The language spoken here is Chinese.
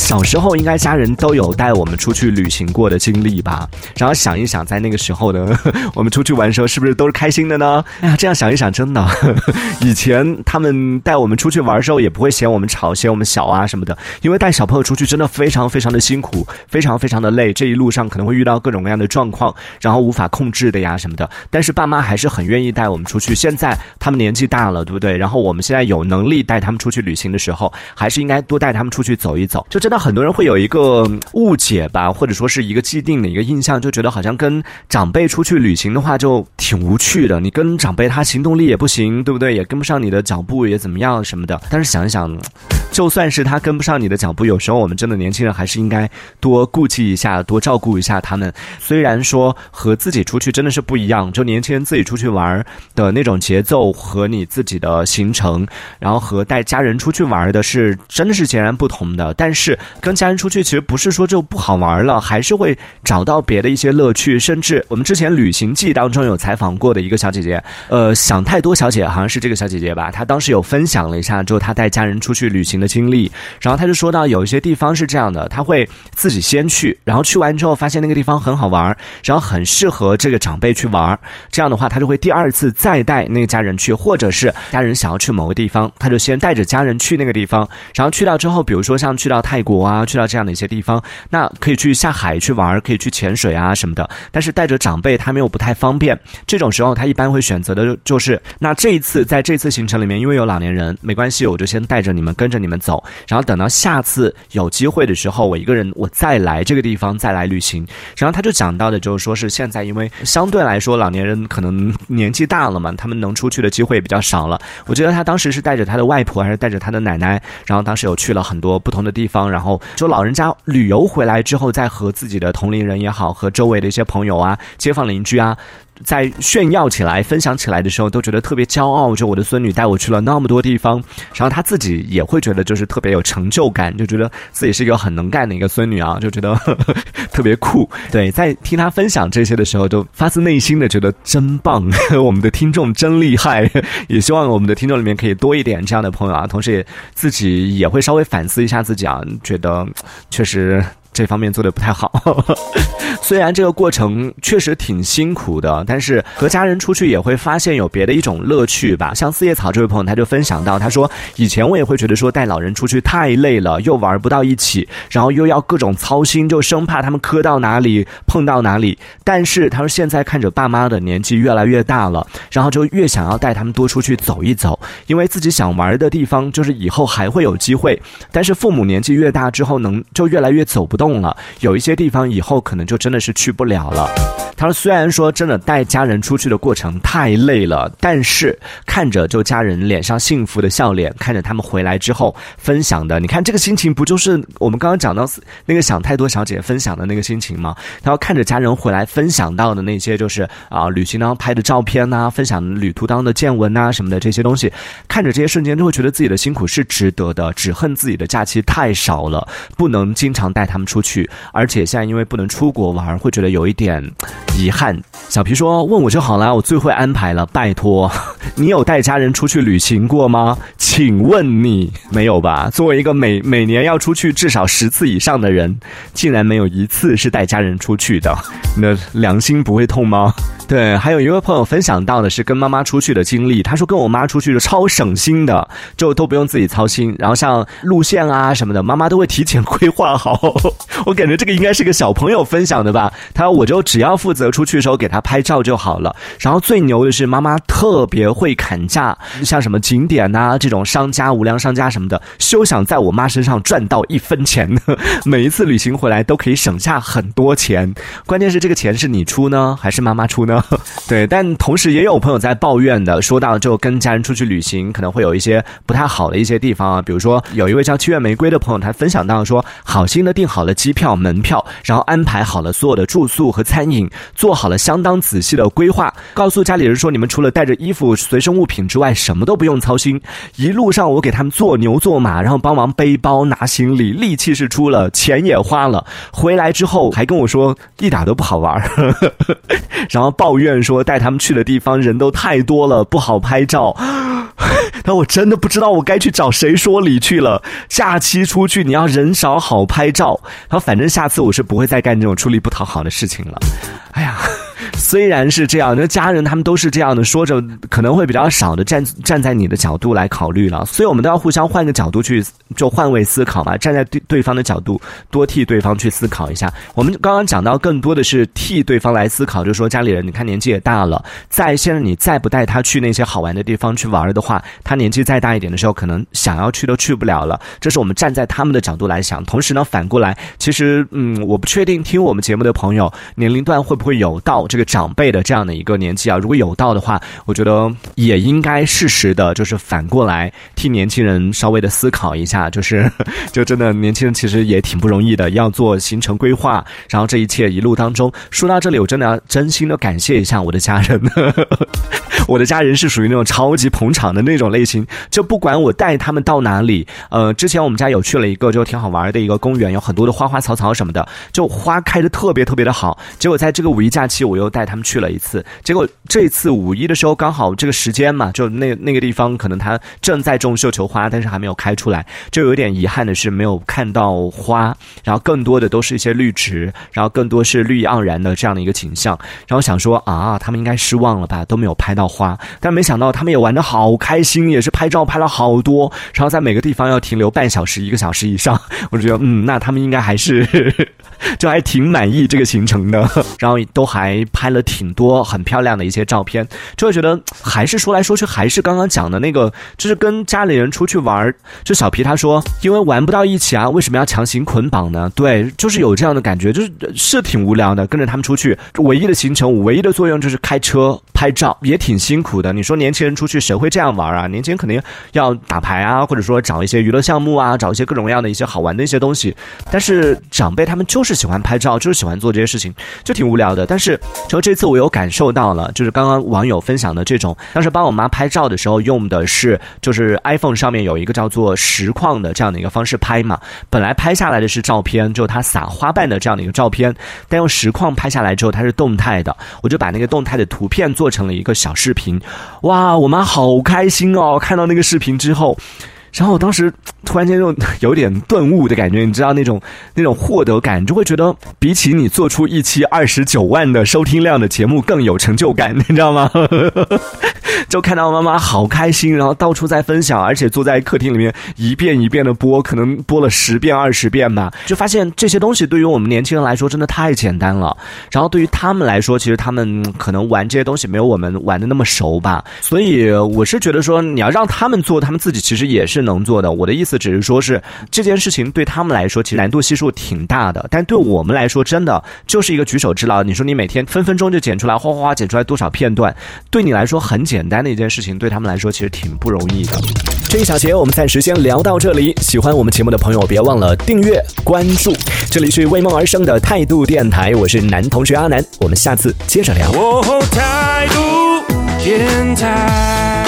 小时候应该家人都有带我们出去旅行过的经历吧？然后想一想，在那个时候呢，我们出去玩的时候是不是都是开心的呢？哎呀，这样想一想，真的，以前他们带我们出去玩的时候，也不会嫌我们吵、嫌我们小啊什么的。因为带小朋友出去真的非常非常的辛苦，非常非常的累。这一路上可能会遇到各种各样的状况，然后无法控制的呀什么的。但是爸妈还是很愿意带我们出去。现在他们年纪大了，对不对？然后我们现在有能力带他们出去旅行的时候，还是应该多带他们出去走一走。就这那很多人会有一个误解吧，或者说是一个既定的一个印象，就觉得好像跟长辈出去旅行的话就挺无趣的。你跟长辈他行动力也不行，对不对？也跟不上你的脚步，也怎么样什么的。但是想一想，就算是他跟不上你的脚步，有时候我们真的年轻人还是应该多顾及一下，多照顾一下他们。虽然说和自己出去真的是不一样，就年轻人自己出去玩的那种节奏和你自己的行程，然后和带家人出去玩的是真的是截然不同的。但是跟家人出去其实不是说就不好玩了，还是会找到别的一些乐趣。甚至我们之前旅行记当中有采访过的一个小姐姐，呃，想太多小姐好像是这个小姐姐吧，她当时有分享了一下，就她带家人出去旅行的经历。然后他就说到，有一些地方是这样的，他会自己先去，然后去完之后发现那个地方很好玩，然后很适合这个长辈去玩。这样的话，他就会第二次再带那个家人去，或者是家人想要去某个地方，他就先带着家人去那个地方。然后去到之后，比如说像去到泰国啊，去到这样的一些地方，那可以去下海去玩，可以去潜水啊什么的。但是带着长辈，他们又不太方便。这种时候，他一般会选择的就是，那这一次在这次行程里面，因为有老年人，没关系，我就先带着你们跟着你们们走。然后等到下次有机会的时候，我一个人我再来这个地方再来旅行。然后他就讲到的就是说是现在因为相对来说老年人可能年纪大了嘛，他们能出去的机会比较少了。我觉得他当时是带着他的外婆还是带着他的奶奶，然后当时有去了很多不同的地方，然后就老人家旅游回来之后，再和自己的同龄人也好，和周围的一些朋友啊、街坊邻居啊。在炫耀起来、分享起来的时候，都觉得特别骄傲。就我的孙女带我去了那么多地方，然后她自己也会觉得就是特别有成就感，就觉得自己是一个很能干的一个孙女啊，就觉得 特别酷。对，在听她分享这些的时候，都发自内心的觉得真棒。我们的听众真厉害，也希望我们的听众里面可以多一点这样的朋友啊。同时，也自己也会稍微反思一下自己啊，觉得确实。这方面做的不太好，虽然这个过程确实挺辛苦的，但是和家人出去也会发现有别的一种乐趣吧。像四叶草这位朋友，他就分享到，他说以前我也会觉得说带老人出去太累了，又玩不到一起，然后又要各种操心，就生怕他们磕到哪里碰到哪里。但是他说现在看着爸妈的年纪越来越大了，然后就越想要带他们多出去走一走，因为自己想玩的地方就是以后还会有机会。但是父母年纪越大之后，能就越来越走不。动了，有一些地方以后可能就真的是去不了了。他说：“虽然说真的带家人出去的过程太累了，但是看着就家人脸上幸福的笑脸，看着他们回来之后分享的，你看这个心情不就是我们刚刚讲到那个想太多小姐分享的那个心情吗？然后看着家人回来分享到的那些就是啊旅行当拍的照片呐，分享旅途当的见闻呐什么的这些东西，看着这些瞬间就会觉得自己的辛苦是值得的，只恨自己的假期太少了，不能经常带他们出去，而且现在因为不能出国玩，会觉得有一点。”遗憾，小皮说：“问我就好了，我最会安排了。拜托，你有带家人出去旅行过吗？请问你没有吧？作为一个每每年要出去至少十次以上的人，竟然没有一次是带家人出去的，你的良心不会痛吗？”对，还有一位朋友分享到的是跟妈妈出去的经历。他说跟我妈出去就超省心的，就都不用自己操心。然后像路线啊什么的，妈妈都会提前规划好。我感觉这个应该是个小朋友分享的吧。他说我就只要负责出去的时候给他拍照就好了。然后最牛的是妈妈特别会砍价，像什么景点呐这种商家、无良商家什么的，休想在我妈身上赚到一分钱。每一次旅行回来都可以省下很多钱。关键是这个钱是你出呢，还是妈妈出呢？对，但同时也有朋友在抱怨的，说到就跟家人出去旅行，可能会有一些不太好的一些地方啊。比如说，有一位叫七月玫瑰的朋友，他分享到说，好心的订好了机票、门票，然后安排好了所有的住宿和餐饮，做好了相当仔细的规划，告诉家里人说，你们除了带着衣服、随身物品之外，什么都不用操心。一路上我给他们做牛做马，然后帮忙背包拿行李，力气是出了，钱也花了。回来之后还跟我说一点都不好玩，然后抱。怨说带他们去的地方人都太多了，不好拍照。但我真的不知道我该去找谁说理去了。假期出去你要人少好拍照，然后反正下次我是不会再干这种出力不讨好的事情了。哎呀。虽然是这样，那家人他们都是这样的，说着可能会比较少的站站在你的角度来考虑了，所以我们都要互相换个角度去，就换位思考嘛，站在对对方的角度，多替对方去思考一下。我们刚刚讲到更多的是替对方来思考，就是说家里人，你看年纪也大了，在现在你再不带他去那些好玩的地方去玩的话，他年纪再大一点的时候，可能想要去都去不了了。这是我们站在他们的角度来想。同时呢，反过来，其实嗯，我不确定听我们节目的朋友年龄段会不会有到这个。长辈的这样的一个年纪啊，如果有到的话，我觉得也应该适时的，就是反过来替年轻人稍微的思考一下，就是 就真的年轻人其实也挺不容易的，要做行程规划，然后这一切一路当中，说到这里，我真的要真心的感谢一下我的家人，我的家人是属于那种超级捧场的那种类型，就不管我带他们到哪里，呃，之前我们家有去了一个就挺好玩的一个公园，有很多的花花草草什么的，就花开的特别特别的好，结果在这个五一假期，我又带。他们去了一次，结果这次五一的时候刚好这个时间嘛，就那那个地方可能他正在种绣球花，但是还没有开出来，就有点遗憾的是没有看到花，然后更多的都是一些绿植，然后更多是绿意盎然的这样的一个景象，然后想说啊，他们应该失望了吧，都没有拍到花，但没想到他们也玩的好开心，也是拍照拍了好多，然后在每个地方要停留半小时一个小时以上，我就觉得嗯，那他们应该还是就还挺满意这个行程的，然后都还拍。了挺多很漂亮的一些照片，就会觉得还是说来说去还是刚刚讲的那个，就是跟家里人出去玩就小皮他说，因为玩不到一起啊，为什么要强行捆绑呢？对，就是有这样的感觉，就是是挺无聊的。跟着他们出去，唯一的行程，唯一的作用就是开车拍照，也挺辛苦的。你说年轻人出去谁会这样玩啊？年轻人肯定要打牌啊，或者说找一些娱乐项目啊，找一些各种各样的一些好玩的一些东西。但是长辈他们就是喜欢拍照，就是喜欢做这些事情，就挺无聊的。但是就这次我有感受到了，就是刚刚网友分享的这种，当时帮我妈拍照的时候用的是，就是 iPhone 上面有一个叫做实况的这样的一个方式拍嘛。本来拍下来的是照片，就它撒花瓣的这样的一个照片，但用实况拍下来之后，它是动态的，我就把那个动态的图片做成了一个小视频。哇，我妈好开心哦！看到那个视频之后。然后我当时突然间就有点顿悟的感觉，你知道那种那种获得感，就会觉得比起你做出一期二十九万的收听量的节目更有成就感，你知道吗？就看到妈妈好开心，然后到处在分享，而且坐在客厅里面一遍一遍的播，可能播了十遍二十遍吧，就发现这些东西对于我们年轻人来说真的太简单了。然后对于他们来说，其实他们可能玩这些东西没有我们玩的那么熟吧。所以我是觉得说，你要让他们做，他们自己其实也是能做的。我的意思只是说，是这件事情对他们来说其实难度系数挺大的，但对我们来说真的就是一个举手之劳。你说你每天分分钟就剪出来，哗哗哗剪出来多少片段，对你来说很简单的一件事情，对他们来说其实挺不容易的。这一小节我们暂时先聊到这里。喜欢我们节目的朋友，别忘了订阅关注。这里是为梦而生的态度电台，我是男同学阿南，我们下次接着聊。态度电台。